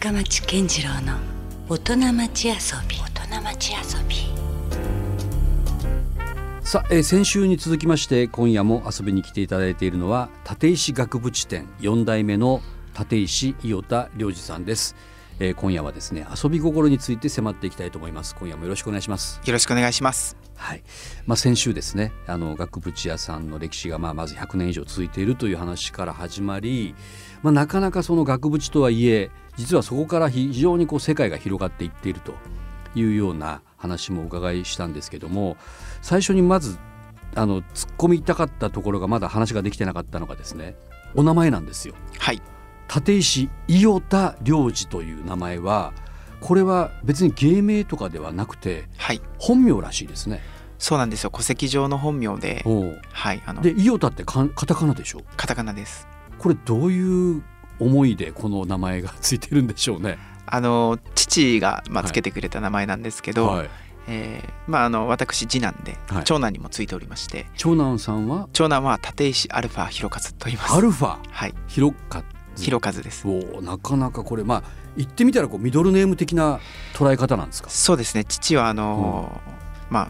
深町健次郎の大人町遊び。大人町遊び。さあ、えー先週に続きまして今夜も遊びに来ていただいているのは立石学部地店4代目の立石伊予田良二さんです、えー今夜はですね遊び心について迫っていきたいと思います。今夜もよろしくお願いします。よろしくお願いします。はい、まあ、先週ですねあの額縁屋さんの歴史がまあまず100年以上続いているという話から始まり、まあ、なかなかその額縁とはいえ実はそこから非常にこう世界が広がっていっているというような話もお伺いしたんですけども最初にまずあの突っ込みたかったところがまだ話ができてなかったのがですねお名前なんですよ。はい。立石伊予田良二という名前はこれは別に芸名とかではなくてはい。本名らしいですね。そうなんですよ。戸籍上の本名で、はい。あの、で伊予田ってカタカナでしょ？カタカナです。これどういう思いでこの名前がついてるんでしょうね。あの、父が、まあ、はいつけてくれた名前なんですけど、はい、えーまあ、あの、私、次男で、はい長男にもついておりまして、長男さんは？長男は立石アルファ弘和と言います。アルファ？はい。広か弘和です。おなかなかこれまあ言ってみたらこうミドルネーム的な捉え方なんですか？そうですね。父は、あの、まあ、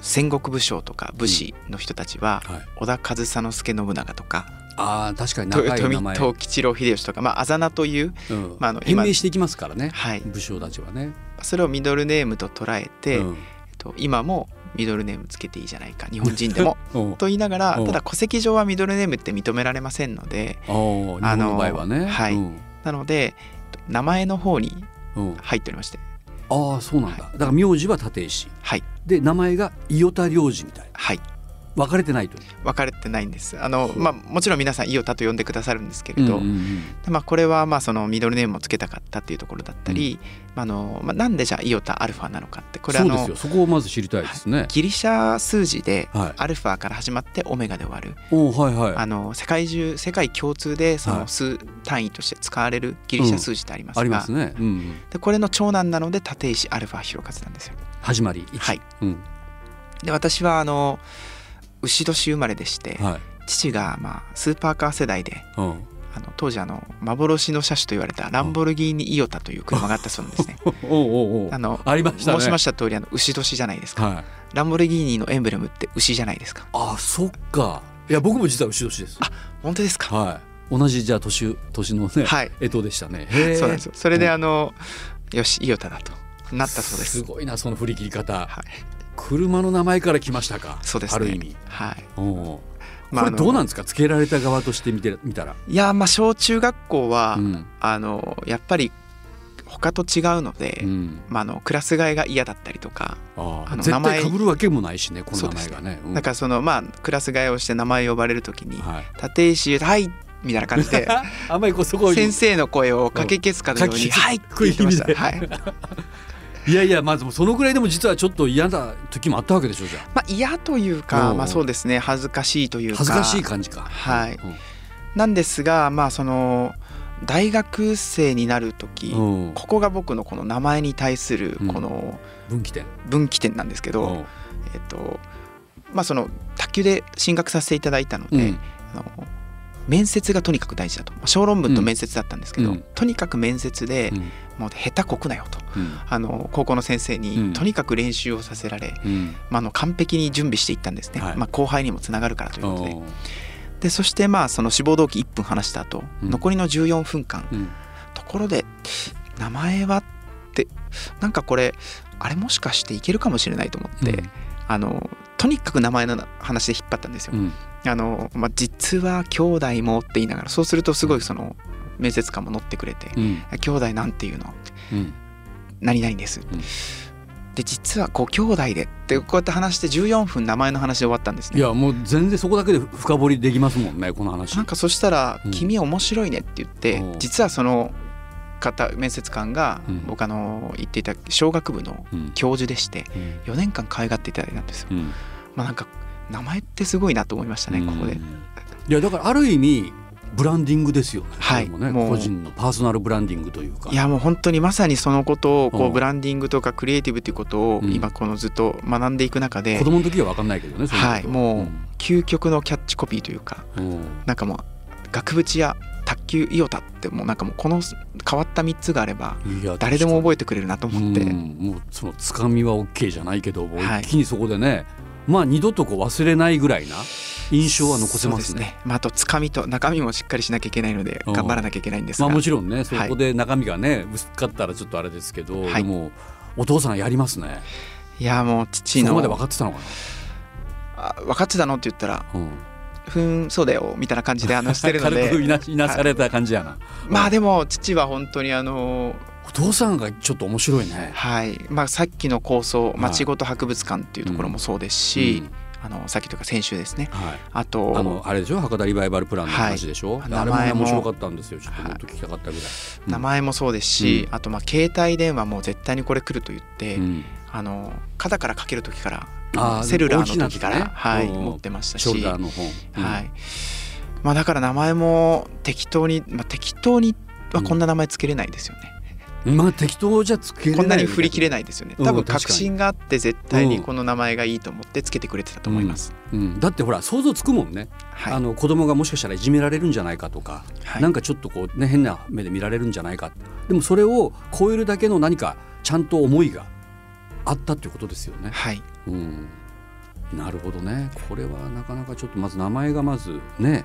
戦国武将とか武士の人たちは、はい、織田上総介信長とかああ確かにと長い名前、富藤吉郎秀吉とか、まあ、あざ名という、うん。まああの今変名していきますからね、はい、武将たちはね。それをミドルネームと捉えて、うん。えっと、今もミドルネームつけていいじゃないか日本人でも と言いながらうん。ただ戸籍上はミドルネームって認められませんのでおう日本の場合はね。はい。うん。なので名前の方にうん。入っておりまして。ああそうなんだ。だから名字は立石。はい。で名前が伊予田良二みたいな。はい分かれてないと。分かれてないんですあの、まあ、もちろん皆さんイオタと呼んでくださるんですけれど、うんうんうんでまあ、これはまあそのミドルネームをつけたかったっていうところだったり、まああのまあ、なんでじゃあイオタアルファなのかってこれあのそこをまず知りたいですね。ギリシャ数字ではい。アルファから始まってオメガで終わるおはいはい。あの世界中世界共通でそはいの数単位として使われるギリシャ数字ってありますが、ありますね。うんうん、でこれの長男なので立石アルファ弘和なんですよ。始まり。一はい。うん。で私はあの牛年生まれでして、はい。父がまあスーパーカー世代でうん。あの当時あの幻の車種と言われたランボルギーニイオタという車があったそうなんですね。あのありましたね。申しました通りあの牛年じゃないですか。はい。ランボルギーニのエンブレムって牛じゃないですか。あそっか。いや僕も実は牛年です。あ本当ですか？はい。同じじゃあ年年のね、はい。干支でしたね。そうなんですよ。それでうんあのよしイオタだとなったそうです。すごいなその振り切り方。はい。車の名前から来ましたか？そうですね。ある意味。はい。おうまあこれどうなんですか？つけられた側として見て見たら。いやまあ小中学校は、うん。あのやっぱり他と違うので、うん。まああのクラス替えが嫌だったりとか、あの名前対被るわけもないしねこの名前がね。うんだからそのまあクラス替えをして名前呼ばれるときにはい。「立石はい」みたいな感じで あんまりこうそこを先生の声をかき消すかのように「かき消すはい」って言ってました。はい。いやいやまずそのぐらいでも実はちょっと嫌な時もあったわけでしょじゃまあ嫌というか、うんまあそうですね。恥ずかしいというか。あ恥ずかしい感じか。はい。なんですがまあその大学生になる時、ここが僕のこの名前に対するうん。この分岐点。分岐点なんですけど、う。んえっとまあその卓球で進学させていただいたので、うん。あの面接がとにかく大事だと。まあ小論文と面接だったんですけど、うん。とにかく面接で、うん。もう下手こくなよと。うん。あの高校の先生に、うん。とにかく練習をさせられ、うん。まあ、あの完璧に準備していったんですね、はい。まあ、後輩にもつながるからということで。でそしてまあその志望動機1分話した後、うん。残りの14分間うん。ところで名前はってなんかこれあれもしかしていけるかもしれないと思って、あのとにかく名前の話で引っ張ったんですよ。うんあのまあ、実は兄弟もって言いながらそうするとすごいその面接官も乗ってくれてうん「兄弟なんていうの?」うん。何々です」ん。で実はこう兄弟でってこうやって話して14分名前の話で終わったんですね。いやもう全然そこだけで深掘りできますもんねこの話。なんかそしたらうん「君面白いね」って言って、おう実はその方面接官がうん。僕あの言っていた小学部のうん。教授でしてうん。4年間可愛がっていただいたんですよ。うん。まあなんか名前ってすごいなと思いましたねここで。うん。いやだからある意味ブランディングですよね。はい。ねもう。個人のパーソナルブランディングというか。いやもう本当にまさにそのことをこううん。ブランディングとかクリエイティブということをうん。今このずっと学んでいく中で。子供の時は分かんないけどね。はいもう究極のキャッチコピーというかうん。うんなんかもう額縁や卓球イオタってもうなんかもうこの変わった3つがあれば誰でも覚えててくれるなと思って、もうそのつかみは OK じゃないけど、もうはい。一気にそこでねまあ二度とこう忘れないぐらいな印象は残せますそうでね。まあ、あとつかみと中身もしっかりしなきゃいけないのでうん。頑張らなきゃいけないんですが、まあもちろんねそこで中身がね薄かったらちょっとあれですけど、はい。でもお父さんやりますね。いやもう父のそこまで分かってたのかあ分かってたのって言ったらな。うん「ふーんそうだよ」みたいな感じで話してるの軽くいでなしいなされた感じやな。まあでも父は本当にあのお父さんがちょっと面白いね。はい。まあさっきの構想い。町ごと博物館っていうところもそうですし、あのさっきというか先週ですね。うんはい。あとあのあれでしょ？博多リバイバルプランの話でしょ、はい名前も面白かったんですよ。ちょっともっと聞きたかったぐらい、うん。名前もそうですし、あとまあ携帯電話も絶対にこれ来ると言って、うん。あの肩からかける時からセルラーの時から、ね。はい、うん持ってましたしはい。まあ、だから名前も適当に、まあ、適当にはこんな名前つけれないですよね、まあ適当じゃつけれないこんなに振り切れないですよね。うん多分確信があって絶対にこの名前がいいと思ってつけてくれてたと思います、うん、だってほら想像つくもんね、はい。あの子供がもしかしたらいじめられるんじゃないかとか、はい。なんかちょっとこうね変な目で見られるんじゃないか。でもそれを超えるだけの何かちゃんと思いがあったっていうことですよね。はい。うん、なるほどね。これはなかなかちょっとまず名前がまずね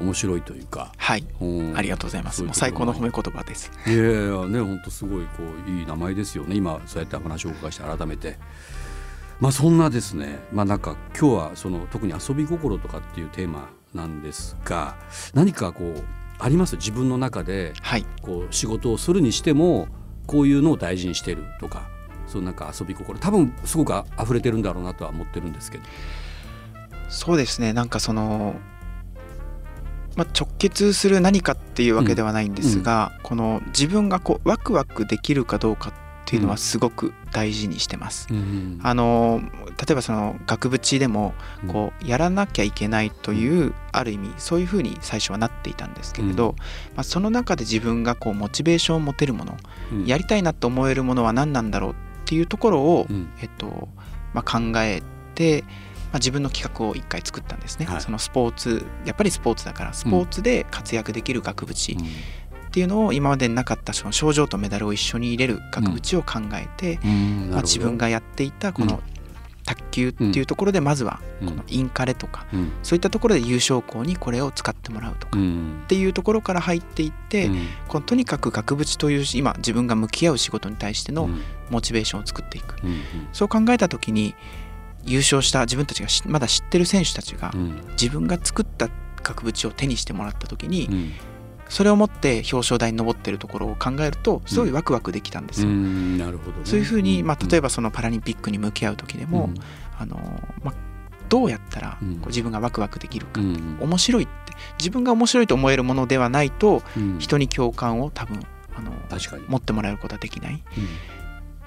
面白いというか、はい。うん。ありがとうございます。そう最高の褒めめ言葉です。いやいやね本当すごいこういい名前ですよね。今そうやって話をお伺いして改めて。まあそんなですね。まあなんか今日はその特に遊び心とかっていうテーマなんですが何かこうあります？自分の中ではい。こう仕事をするにしてもこういうのを大事にしてるとかそうなんか遊び心。多分すごくあ溢れてるんだろうなとは思ってるんですけど。そうですね。なんかその、まあ、直結する何かっていうわけではないんですが、この自分がこうワクワクできるかどうかっていうのはすごく大事にしてます。うん。あの例えばその額縁でもこうやらなきゃいけないというある意味そういうふうに最初はなっていたんですけれど、うん。まあ、その中で自分がこうモチベーションを持てるものうん。やりたいなと思えるものは何なんだろうっていうところを、うん。えっとまあ、考えて、まあ、自分の企画を一回作ったんですね、はい。そのスポーツやっぱりスポーツだからスポーツで活躍できる額縁っていうのを今までになかったその賞状とメダルを一緒に入れる額縁を考えて、うん。まあ、自分がやっていたこの卓球っていうところでまずはうん。このインカレとかうん。そういったところで優勝校にこれを使ってもらうとかっうん。ていうところから入っていって、うん。このとにかく額縁という今自分が向き合う仕事に対してのうん。モチベーションを作っていく。うん。そう考えた時に優勝した自分たちがしまだ知ってる選手たちがうん。自分が作った額縁を手にしてもらった時にうん。それを持って表彰台に上ってるところを考えるとすごいワクワクできたんですよ。そういうふうに、まあ、例えばばそのパラリンピックに向き合う時でも、あのまあ、どうやったらこう自分がワクワクできるか、うん。面白いって。自分が面白いと思えるものではないとうん。人に共感を多分あの確かに。持ってもらえることはできない。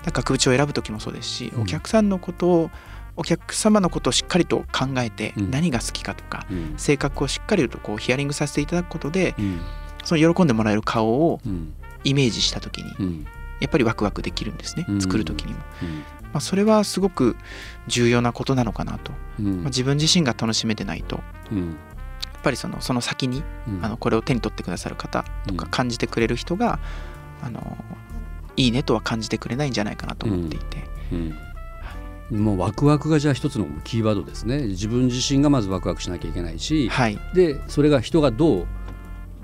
額縁を選ぶ時もそうですし、うん。お客さんのことをお客様のことをしっかりと考えてうん。何が好きかとか、うん。性格をしっかりとこうヒアリングさせていただくことでうん。その喜んでもらえる顔をうん。イメージした時にうん。やっぱりワクワクできるんですね、うん。作る時にも、うん。まあ、それはすごく重要なことなのかなと、うん。まあ、自分自身が楽しめてないとやうん。っぱりそのその先にうん。あのこれを手に取ってくださる方とかうん。感じてくれる人があのいいねとは感じてくれないんじゃないかなと思っていて、うんもうワクワクがじゃあ一つのキーワードですね。自分自身がまずワクワクしなきゃいけないし、はい。でそれが人がどう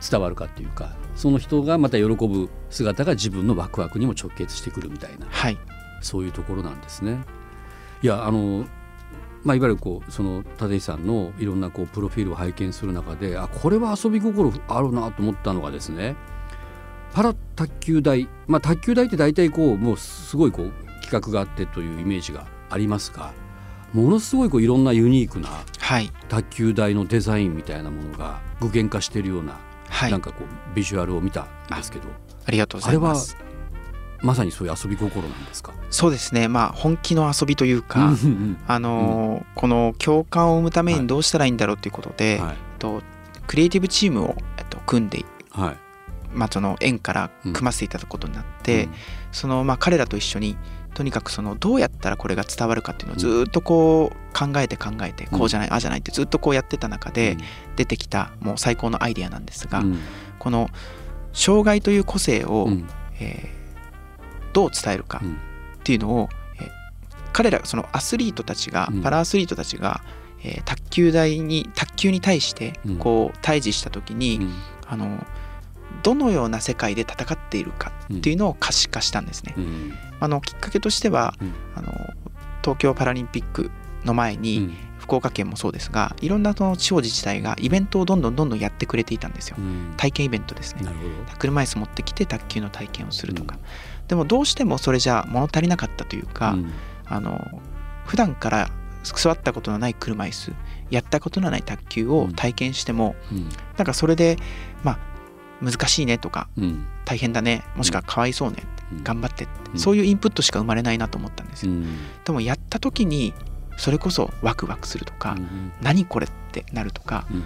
伝わるかっていうかその人がまた喜ぶ姿が自分のワクワクにも直結してくるみたいなはい。そういうところなんですね。いやあのまあ、いわゆるこうその立石さんのいろんなこうプロフィールを拝見する中であこれは遊び心あるなと思ったのがですねパラ卓球台、まあ、卓球台って大体こうもうすごいこう企画があってというイメージがありますがものすごいこういろんなユニークなはい。卓球台のデザインみたいなものが具現化しているような、はい。なんかこうビジュアルを見たんですけどありがとうございます。まさにそういう遊び心なんですか？そうですね。まあ本気の遊びというか、うんうんあのーこの共感を生むためはいにどうしたらいいんだろうということで、はい。と、クリエイティブチームを、えっと、組んで、はい。まあ、その園から組ませていただくことになって、そのまあ彼らと一緒にとにかくそのどうやったらこれが伝わるかっていうのをずっとこう考えて考えてこうじゃないああじゃないってずっとこうやってた中で出てきたもう最高のアイデアなんですがうん。この障害という個性をうん。えーどう伝えるかうんっていうのをえー彼らそのアスリートたちがうん。パラアスリートたちがえー卓球台に卓球に対してうん。こう対峙した時にうん。あのどのような世界で戦っているかっていうのを可視化したんですね。うん。あのきっかけとしては、うん。あの東京パラリンピックの前に、うん。福岡県もそうですがいろんなその地方自治体がイベントをどんどんどんどんやってくれていたんですよ。うん。体験イベントですね。車椅子持ってきて卓球の体験をするとか、でもどうしてもそれじゃ物足りなかったというか、うん。あの普段から座ったことのない車椅子やったことのない卓球を体験しても、うん。なんかそれでまあ難しいねとかうん。大変だねもしくはかわいそうね、うん。頑張ってって、うん。そういうインプットしか生まれないなと思ったんですよ、うん。でもやった時にそれこそワクワクするとか、うん。何これってなるとかうん。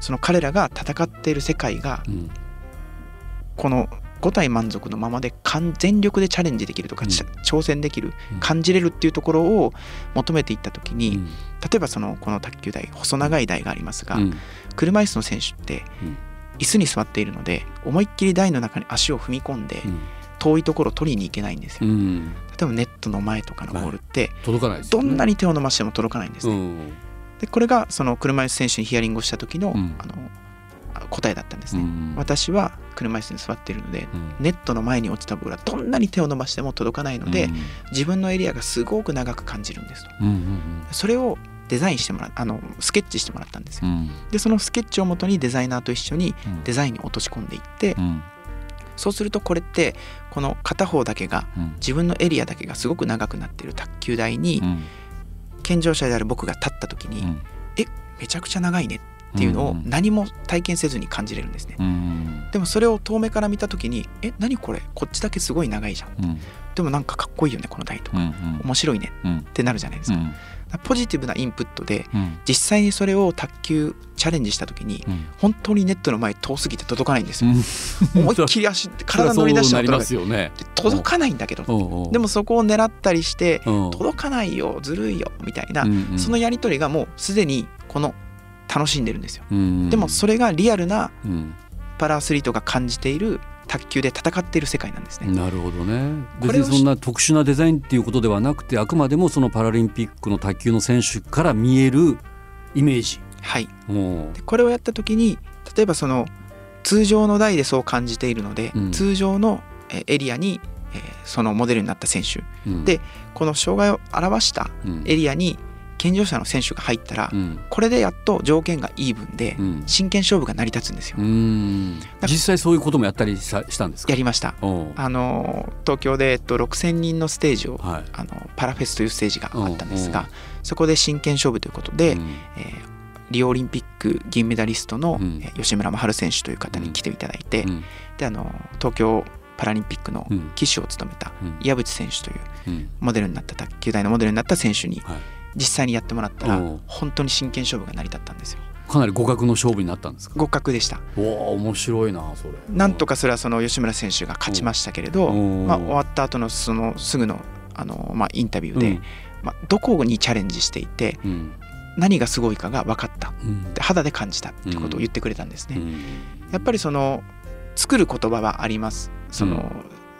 その彼らが戦っている世界がうん。この五体満足のままで完全力でチャレンジできるとか、挑戦できるうん。感じれるっていうところを求めていった時に、うん。例えばそのこの卓球台細長い台がありますが、うん。車椅子の選手ってうん椅子に座っているので思いっきり台の中に足を踏み込んでうん。遠いところを取りに行けないんですよ。うん。例えばネットの前とかのボールって届かないね。どんなに手を伸ばしても届かないんですね。うん。でこれがその車椅子選手にヒアリングをした時の,、うん。あのあ答えだったんですね。うん。私は車椅子に座っているのでうん。ネットの前に落ちたボールはどんなに手を伸ばしても届かないので、うん。自分のエリアがすごく長く感じるんですと。それをデザインしてもらあのスケッチしてもらったんですよ。うん。でそのスケッチをもとにデザイナーと一緒にうん。デザインに落とし込んでいってうん。そうするとこれってこの片方だけがうん。自分のエリアだけがすごく長くなっている卓球台にうん。健常者である僕が立った時にうん。めちゃくちゃ長いねっていうのを何も体験せずに感じれるんですね。うんでもそれを遠目から見た時にえ何これ？こっちだけすごい長いじゃん。うん。でもなんかかっこいいよねこの台とか。うん。面白いねうん。ってなるじゃないですか,、うんポジティブなインプットでうん。実際にそれを卓球チャレンジした時にうん。本当にネットの前遠すぎて届かないんですよ、うん。思いっきり足体乗り出してそりゃそうなりも届かないますよね。届かないんだけど。うん。うん。でもそこを狙ったりしてうん。届かないよずるいよみたいな、うん。うん。そのやり取りがもうすでにこの楽しんでるんですよ。うん。でもそれがリアルなうん。パラアスリートが感じている卓球で戦っている世界なんですね。なるほどね。別にそんな特殊なデザインっていうことではなくてあくまでもそのパラリンピックの卓球の選手から見えるイメージ。はい。これをやった時に例えばその通常の台でそう感じているので、うん。通常のえーエリアに、えーそのモデルになった選手。うん。でこの障害を表したうん。エリアに健常者の選手が入ったら、うん。これでやっと条件がイーブンでうん。真剣勝負が成り立つんですよ。うん。実際そういうこともやったりしたんですか？やりました。あのー東京で、えっと、6,000人のステージをはい。あのパラフェスというステージがあったんですうんがそこで真剣勝負ということで、うん。えーリオオリンピック銀メダリストの、うん。えー吉村真晴選手という方に来ていただいて、うん。であの東京パラリンピックのうん。旗手を務めたうん。岩渕選手といううん。モデルになった卓球台のモデルになった選手にはい実際にやってもらったら本当に真剣勝負が成り立ったんですよ。かなり互角の勝負になったんですか？互角でした。おお面白いなそれ。なんとかそれはその吉村選手が勝ちましたけれど、うん。まあ、終わった後のそのすぐのあの、まあ、インタビューで、うん。まあ、どこにチャレンジしていてうん。何がすごいかが分かった。う肌で感じたってことを言ってくれたんですね、うん。やっぱりその作る言葉はあります。その、うん。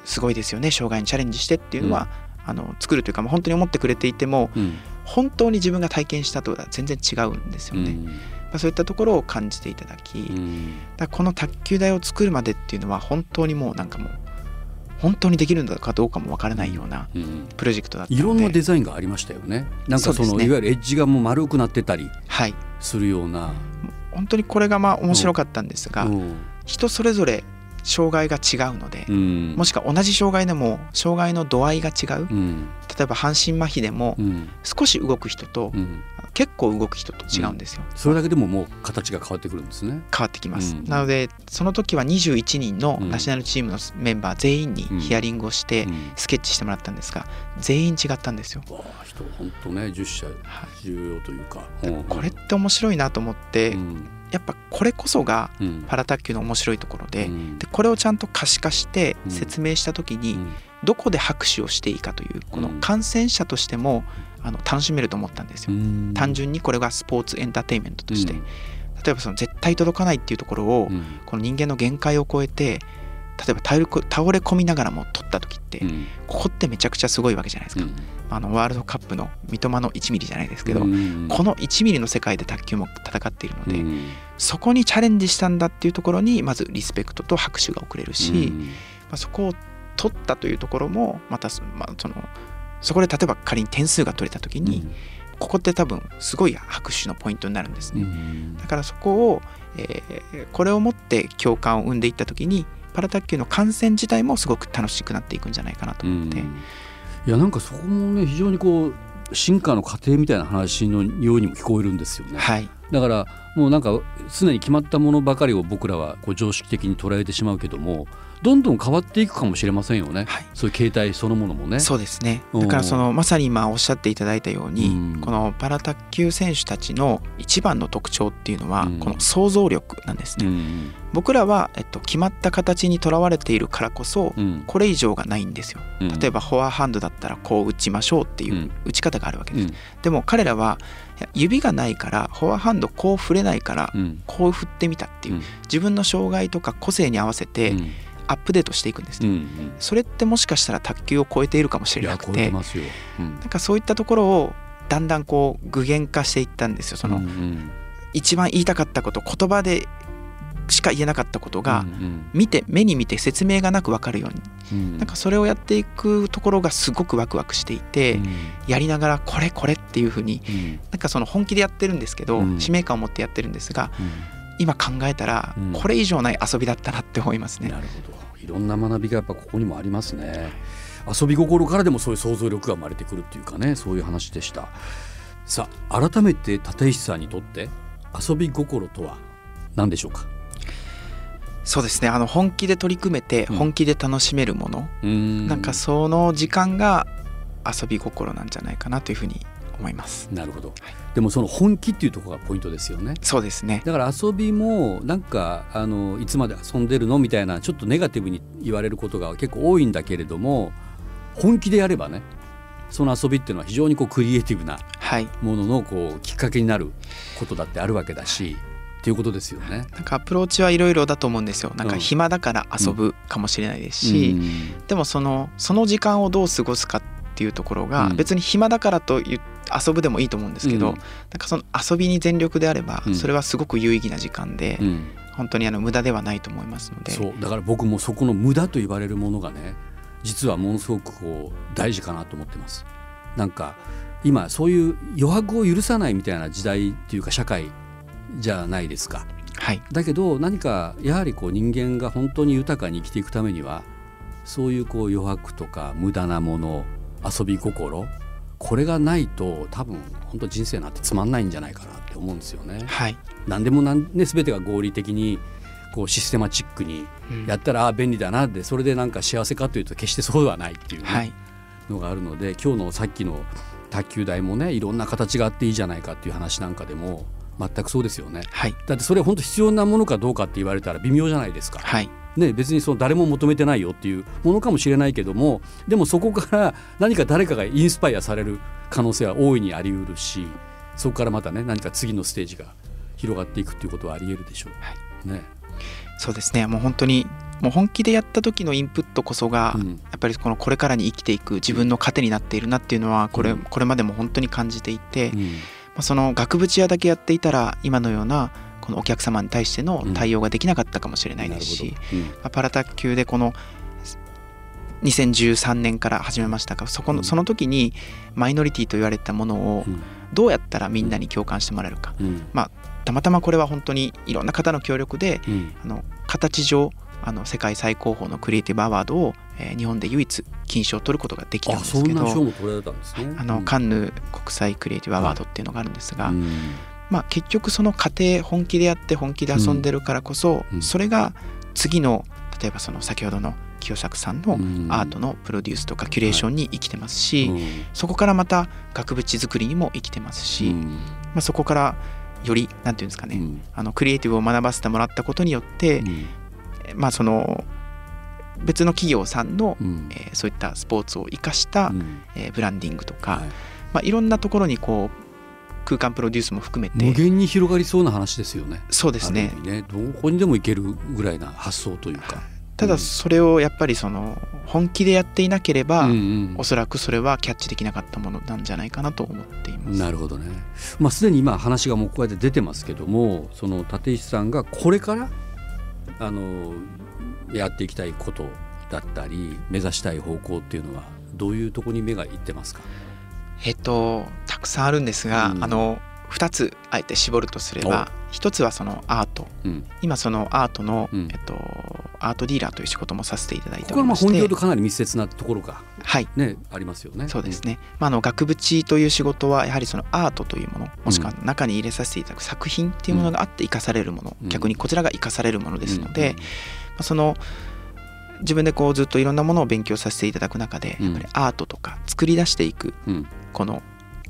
すごいですよね。障害にチャレンジしてっていうのは、あの作るというか、まあ、本当に思ってくれていてもうん本当に自分が体験したとは全然違うんですよね、まあ、そういったところを感じていただき、うん。うんだこの卓球台を作るまでっていうのは本当にもうなんかもう本当にできるのかどうかもわからないようなうん。プロジェクトだったので。いろんなデザインがありましたよね。なんかそのね。いわゆるエッジがもう丸くなってたりはい。するような。本当にこれがまあ面白かったんですが、うん。人それぞれ障害が違うので、うん。もしくは同じ障害でも障害の度合いが違ううん例えば半身麻痺でもうん。少し動く人とうん。結構動く人と違うんですよ、それだけでももう形が変わってくるんですね。変わってきます、うん。なのでその時は21人のうん。ナショナルチームのメンバー全員にうん。ヒアリングをしてうん。スケッチしてもらったんですが全員違ったんですよ、わあ人本当ね10社はい。重要というか。でこれって面白いなと思って、うん。やっぱこれこそがうん。パラ卓球の面白いところで,、うん。でこれをちゃんと可視化してうん。説明した時にうんどこで拍手をしていいかというこのうん。観戦者としてもあの楽しめると思ったんですよ。うん。単純にこれがスポーツエンターテインメントとして、うん。例えばその絶対届かないっていうところを、うん。この人間の限界を超えて例えば倒れこ倒れ込みながらも取った時って、うん。ここってめちゃくちゃすごいわけじゃないですか、あのワールドカップの三笘の1ミリじゃないですけど、うんこの1ミリの世界で卓球も戦っているので、うん。そこにチャレンジしたんだっていうところにまずリスペクトと拍手が送れるし、うん。まあ、そこを取ったというところもまたそ,、まあ、そのそこで例えば仮に点数が取れた時に、ここって多分すごい拍手のポイントになるんですね。うん。だからそこを、えーこれをもって共感を生んでいった時にパラ卓球の観戦自体もすごく楽しくなっていくんじゃないかなと思って、うん。いやなんかそこもね非常にこう進化の過程みたいな話のようにも聞こえるんですよね。はい。だからもうなんか常に決まったものばかりを僕らはこう常識的に捉えてしまうけどもどんどん変わっていくかもしれませんよね、はい。そういう形態そのものもね。そうですね。うん。だからそのまさに今おっしゃっていただいたように、うん。このパラ卓球選手たちの一番の特徴っていうのは、うん。この想像力なんですね、うん僕らは、えっと、決まった形にとらわれているからこそうん。これ以上がないんですよ。うん。例えばフォアハンドだったらこう打ちましょうっていううん。打ち方があるわけです、うん。でも彼らは指がないからフォアハンドこう振れないからうん。こう振ってみたっていう、うん。自分の障害とか個性に合わせてうん。アップデートしていくんですね、うんそれってもしかしたら卓球を超えているかもしれなくててますよ。うん。なんかそういったところをだんだんこう具現化していったんですよ。その、うんうん。一番言いたかったこと言葉でしか言えなかったことが、うん見て目に見て説明がなく分かるように。うん。なんかそれをやっていくところがすごくワクワクしていて、うん。やりながらこれこれっていうふうにうん。なんかその本気でやってるんですけど、うん。使命感を持ってやってるんですが今考えたらうん。これ以上ない遊びだったなって思いますね。なるほど。いろんな学びがやっぱここにもありますね。遊び心からでもそういう想像力が生まれてくるっていうかねそういう話でした。さあ改めて立石さんにとって遊び心とは何でしょうか？そうですね。あの本気で取り組めてうん。本気で楽しめるもの、うーん。なんかその時間が遊び心なんじゃないかなというふうに思います。なるほど、でもその本気っていうところがポイントですよね。そうですね。だから遊びもなんかあのいつまで遊んでるのみたいなちょっとネガティブに言われることが結構多いんだけれども本気でやればねその遊びっていうのは非常にこうクリエイティブなはい。もののこうきっかけになることだってあるわけだしっていうことですよね。なんかアプローチはいろいろだと思うんですよ。なんかうん暇だから遊ぶかもしれないですし、でもそのその時間をどう過ごすかっていうところがうん。別に暇だからという遊ぶでもいいと思うんですけど、うん。なんかその遊びに全力であればうん。それはすごく有意義な時間で、本当にあの無駄ではないと思いますので。そう。だから僕もそこの無駄と言われるものがね実はものすごくこう大事かなと思ってます。なんか今そういう余白を許さないみたいな時代っていうか社会じゃないですか。はいだけど何かやはりこう人間が本当に豊かに生きていくためにはそういうこう余白とか無駄なもの遊び心これがないと多分本当人生なんてつまんないんじゃないかなって思うんですよね。はい、何でもなん、ね、全てが合理的にこうシステマチックにうんやったらああ便利だなってそれでなんか幸せかというと決してそうではないっていうね、はいのがあるので今日のさっきの卓球台もねいろんな形があっていいじゃないかっていう話なんかでも全くそうですよね。はい。だってそれ本当必要なものかどうかって言われたら微妙じゃないですか。はい。ね、別にその誰も求めてないよっていうものかもしれないけどもでもそこから何か誰かがインスパイアされる可能性は大いにあり得るしそこからまたね何か次のステージが広がっていくっていうことはあり得るでしょう。ね。そうですね。もう本当にもう本気でやった時のインプットこそが、うん。やっぱりこのこれからに生きていく自分の糧になっているなっていうのはこれ,、うん。これまでも本当に感じていて、まうんあ、その額縁屋だけやっていたら今のようなこのお客様に対しての対応ができなかったかもしれないですし、うん。まあ、パラ卓球でこの2013年から始めましたがそこのうん。その時にマイノリティと言われたものをうん。どうやったらみんなに共感してもらえるか。うん。たまたまこれは本当にいろんな方の協力でうん。あの形上あの世界最高峰のクリエイティブアワードを、えー日本で唯一金賞を取ることができたんですけどな賞も取られたんですね。あのうん。カンヌ国際クリエイティブアワードっていうのがあるんですが、うん。まあ、結局その過程本気でやって本気で遊んでるからこそ、うん。それが次の例えばその先ほどの清作さんのうん。アートのプロデュースとかキュレーションに生きてますし、うんそこからまた額縁作りにも生きてますし、うん。まあ、そこからよりなんていうんですかね、うん。あのクリエイティブを学ばせてもらったことによって、うんまあその別の企業さんの、うんえーそういったスポーツを生かした、うんえーブランディングとか、はいまあ、いろんなところにこう空間プロデュースも含め無て限に広がりそうな話ですよね。そうですねねどこにでも行けるぐらいな発想というか。ただそれをやっぱりその本気でやっていなければ、うんうんおそらくそれはキャッチできなかったものなんじゃないかなと思っています。なるほどね。まあすでに今話がもうこうやって出てますけども、その立石さんがこれからあのやっていきたいことだったり目指したい方向っていうのはどういうところに目がいってますか？えっとたくさんあるんですが、うんあの2つあえて絞るとすれば1つはそのアート。うん。今そのアートの、うん。えっと、アートディーラーという仕事もさせていただいておりまして。本業とかなり密接なところがはい。ねありますよね。そうですね、まあ、あの額縁という仕事はやはりそのアートというものもしくは中に入れさせていただく作品っていうものがあって生かされるもの、うん。逆にこちらが生かされるものですので、うん。まあ、その自分でこうずっといろんなものを勉強させていただく中でうん。やっぱりアートとか作り出していくうん。この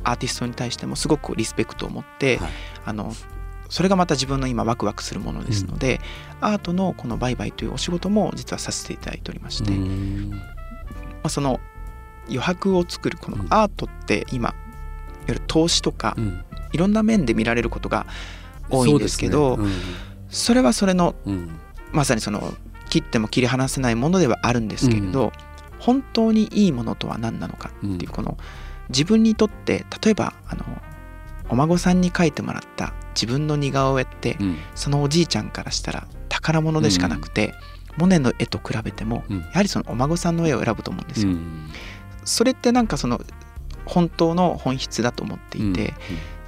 アーティストに対してもすごくリスペクトを持って、はい。あのそれがまた自分の今ワクワクするものですので、アートのこの売買というお仕事も実はさせていただいておりまして、まうん。あ、その余白を作るこのうん。アートって今いわゆる投資とかうん。いろんな面で見られることが多いんですけどそうそれはそれのまさにその切っても切り離せないものではあるんですけれど、本当にいいものとは何なのかっていうこの自分にとって例えばあのお孫さんに描いてもらった自分の似顔絵ってうん。そのおじいちゃんからしたら宝物でしかなくて、モネの絵と比べてもうん。やはりそのお孫さんの絵を選ぶと思うんですよ。うん。それってなんかその本当の本質だと思っていて、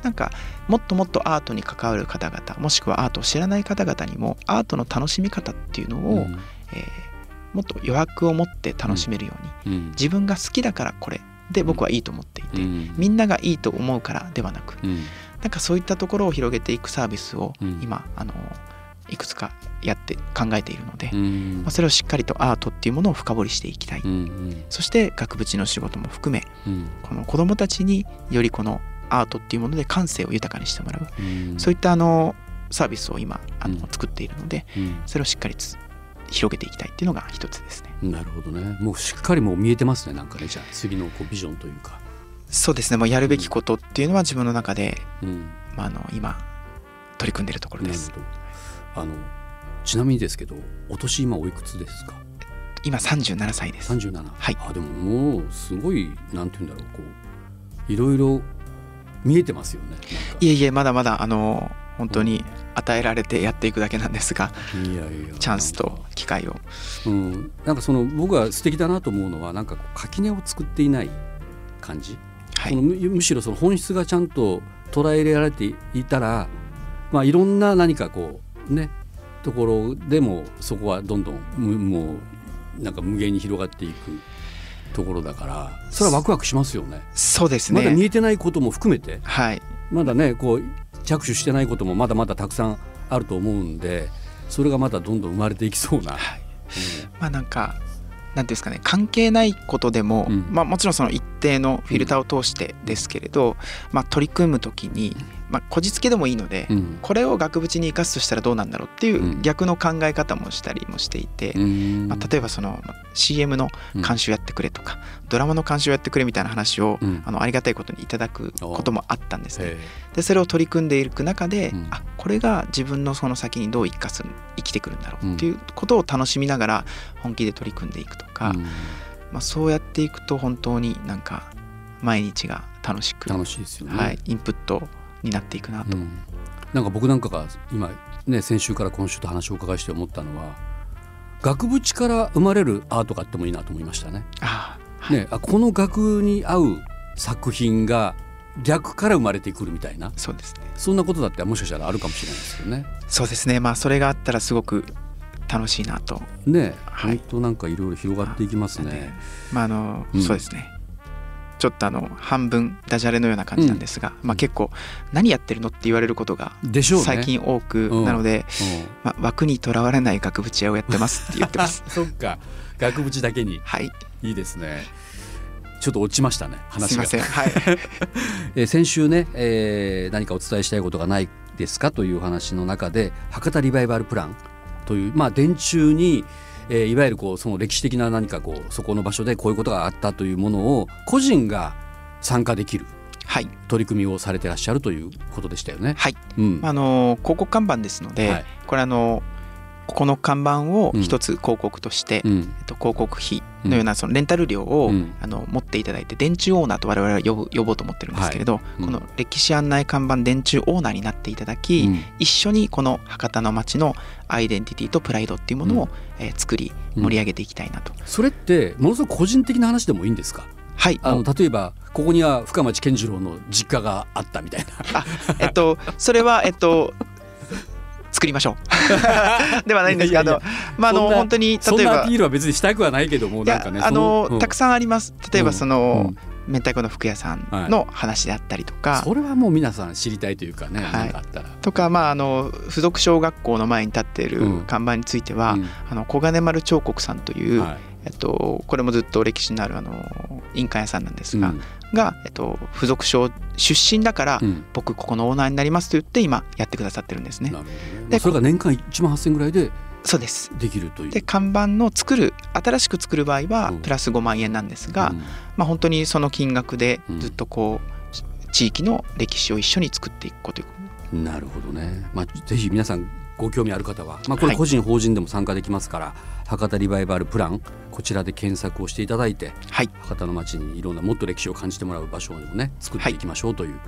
なんかもっともっとアートに関わる方々もしくはアートを知らない方々にもアートの楽しみ方っていうのを、うん。えーもっと余白を持って楽しめるように、うん。自分が好きだからこれで僕はいいと思っていて、うん。みんながいいと思うからではなくうん。なんかそういったところを広げていくサービスをうん。今、あのいくつかやって考えているので、うん。まあ、それをしっかりとアートっていうものを深掘りしていきたい、うんそして額縁の仕事も含めうん。この子どもたちによりこのアートっていうもので感性を豊かにしてもらう、うん。そういったあのサービスを今あの、うん。作っているのでうん。それをしっかりつ広げていきたいっていうのが一つですね。なるほどね。もうしっかりもう見えてますねなんかね。じゃあ次のこうビジョンというか、そうですね。もうやるべきことっていうのは自分の中で、うん、まあ、あの今取り組んでいるところです。あのちなみにですけどお年今おいくつですか？今37歳です。37はい。あでももうすごいなんて言うんだろうこういろいろ見えてますよね。いえいえまだまだあの本当に与えられてやっていくだけなんですがいやいや。チャンスと機会を。うん、なんかその僕が素敵だなと思うのはなんか垣根を作っていない感じ、はい。そのむむしろその本質がちゃんと捉えられていたら、まあ、いろんな何かこうねところでもそこはどんどんむもうなんか無限に広がっていくところだからそれはワクワクしますよね。そうですまだ見ねえてないことも含めて。はい。まだねこう着手してないこともまだまだたくさんあると思うんでそれがまたどんどん生まれていきそうな。はい。まあなんかなんていうんですかね関係ないことでも、うん。まあ、もちろんその一定のフィルターを通してですけれど、まあ、取り組む時に、まあ、こじつけでもいいので、うん。これを額縁に生かすとしたらどうなんだろうっていううん。逆の考え方もしたりもしていて、うん。まあ、例えばそのまあ CM の監修やってくれとか、ドラマの監修やってくれみたいな話を、うん。あのありがたいことにいただくこともあったんですね。へでそれを取り組んでいく中で、うん。あこれが自分のその先にどう生かす生きてくるんだろうっていうことを楽しみながら本気で取り組んでいくとか、まあ、そうやっていくと本当になんか毎日が楽しく、楽しいですよね。はい、インプットになっていくなと、うん。なんか僕なんかが今ね先週から今週と話をお伺いして思ったのは額縁から生まれるアートがあってもいいなと思いましたね。ああはい。ねあこの額に合う作品が逆から生まれてくるみたいな。そうですね。そんなことだってもしかしたらあるかもしれないですけどね。そうですね。まあそれがあったらすごく楽しいなと。ねはい。本当なんかいろいろ広がっていきますね。まああの、うん。そうですねちょっとあの半分ダジャレのような感じなんですが、まあ、結構何やってるのって言われることが。最近多くうん。なので、うん。まあ、枠にとらわれない額縁屋をやってますって言ってます。そっか。額縁だけに。はい。いいですね。ちょっと落ちましたね話が。すいません。はい。えー先週ね、えー何かお伝えしたいことがないですかという話の中で博多リバイバルプランという、まあ、電柱に、えーいわゆるこうその歴史的な何かこうそこの場所でこういうことがあったというものを個人が参加できるはい。取り組みをされてらっしゃるということでしたよね。はい。うん。あの広告看板ですので、はい。これあのここの看板を一つ広告として、うん。えっと、広告費のようなそのレンタル料を、うん。あの持っていただいて電柱オーナーと我々は呼ぶ呼ぼうと思ってるんですけれど、うん。この歴史案内看板電柱オーナーになっていただき、うん。一緒にこの博多の街のアイデンティティとプライドっていうものを、えー作りうん盛り上げていきたいなと。それってものすごく個人的な話でもいいんですか？はい。あの例えばここには深町健次郎の実家があったみたいな。あえっとそれはえっと作りましょう。ではないんですがあのまああの本当に例えばなアピールは別にしたくはないけどもいやなんかねあの、たくささんあります。例えばその、うん。明太子の服屋さんの話であったりとか、それはもう皆さん知りたいというかね、はい。かあったら。とかまああの付属小学校の前に立っているうん。看板については、うん。あの小金丸彫刻さんという、はい。えっと、これもずっと歴史のあるあの印鑑屋さんなんですが、うんが、えっと、付属小出身だから、うん。僕ここのオーナーになりますと言って今やってくださってるんですね。ね。まであそれが年間1万8000ぐらいでそうです。できるという。で看板の作る新しく作る場合はうん。プラス5万円なんですが、うん。まあ、本当にその金額でうん。ずっとこう、地域の歴史を一緒に作っていくこと。いうなるほどね、まあ、ぜひ皆さんご興味ある方は、まあ、これはい。個人、法人でも参加できますから博多リバイバルプランこちらで検索をしていただいてはい。博多の街にいろんなもっと歴史を感じてもらう場所をね作っていきましょうという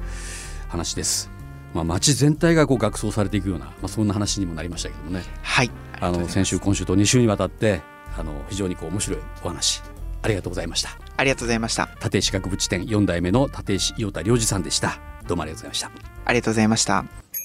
話です。まあ、街全体がこう学装されていくような、まあ、そんな話にもなりましたけどもね。はい。あの先週今週と2週にわたってあの非常にこう面白いお話ありがとうございました。ありがとうございました。立石学部地点4代目の立石伊代田良二さんでした。どうもありがとうございました。ありがとうございました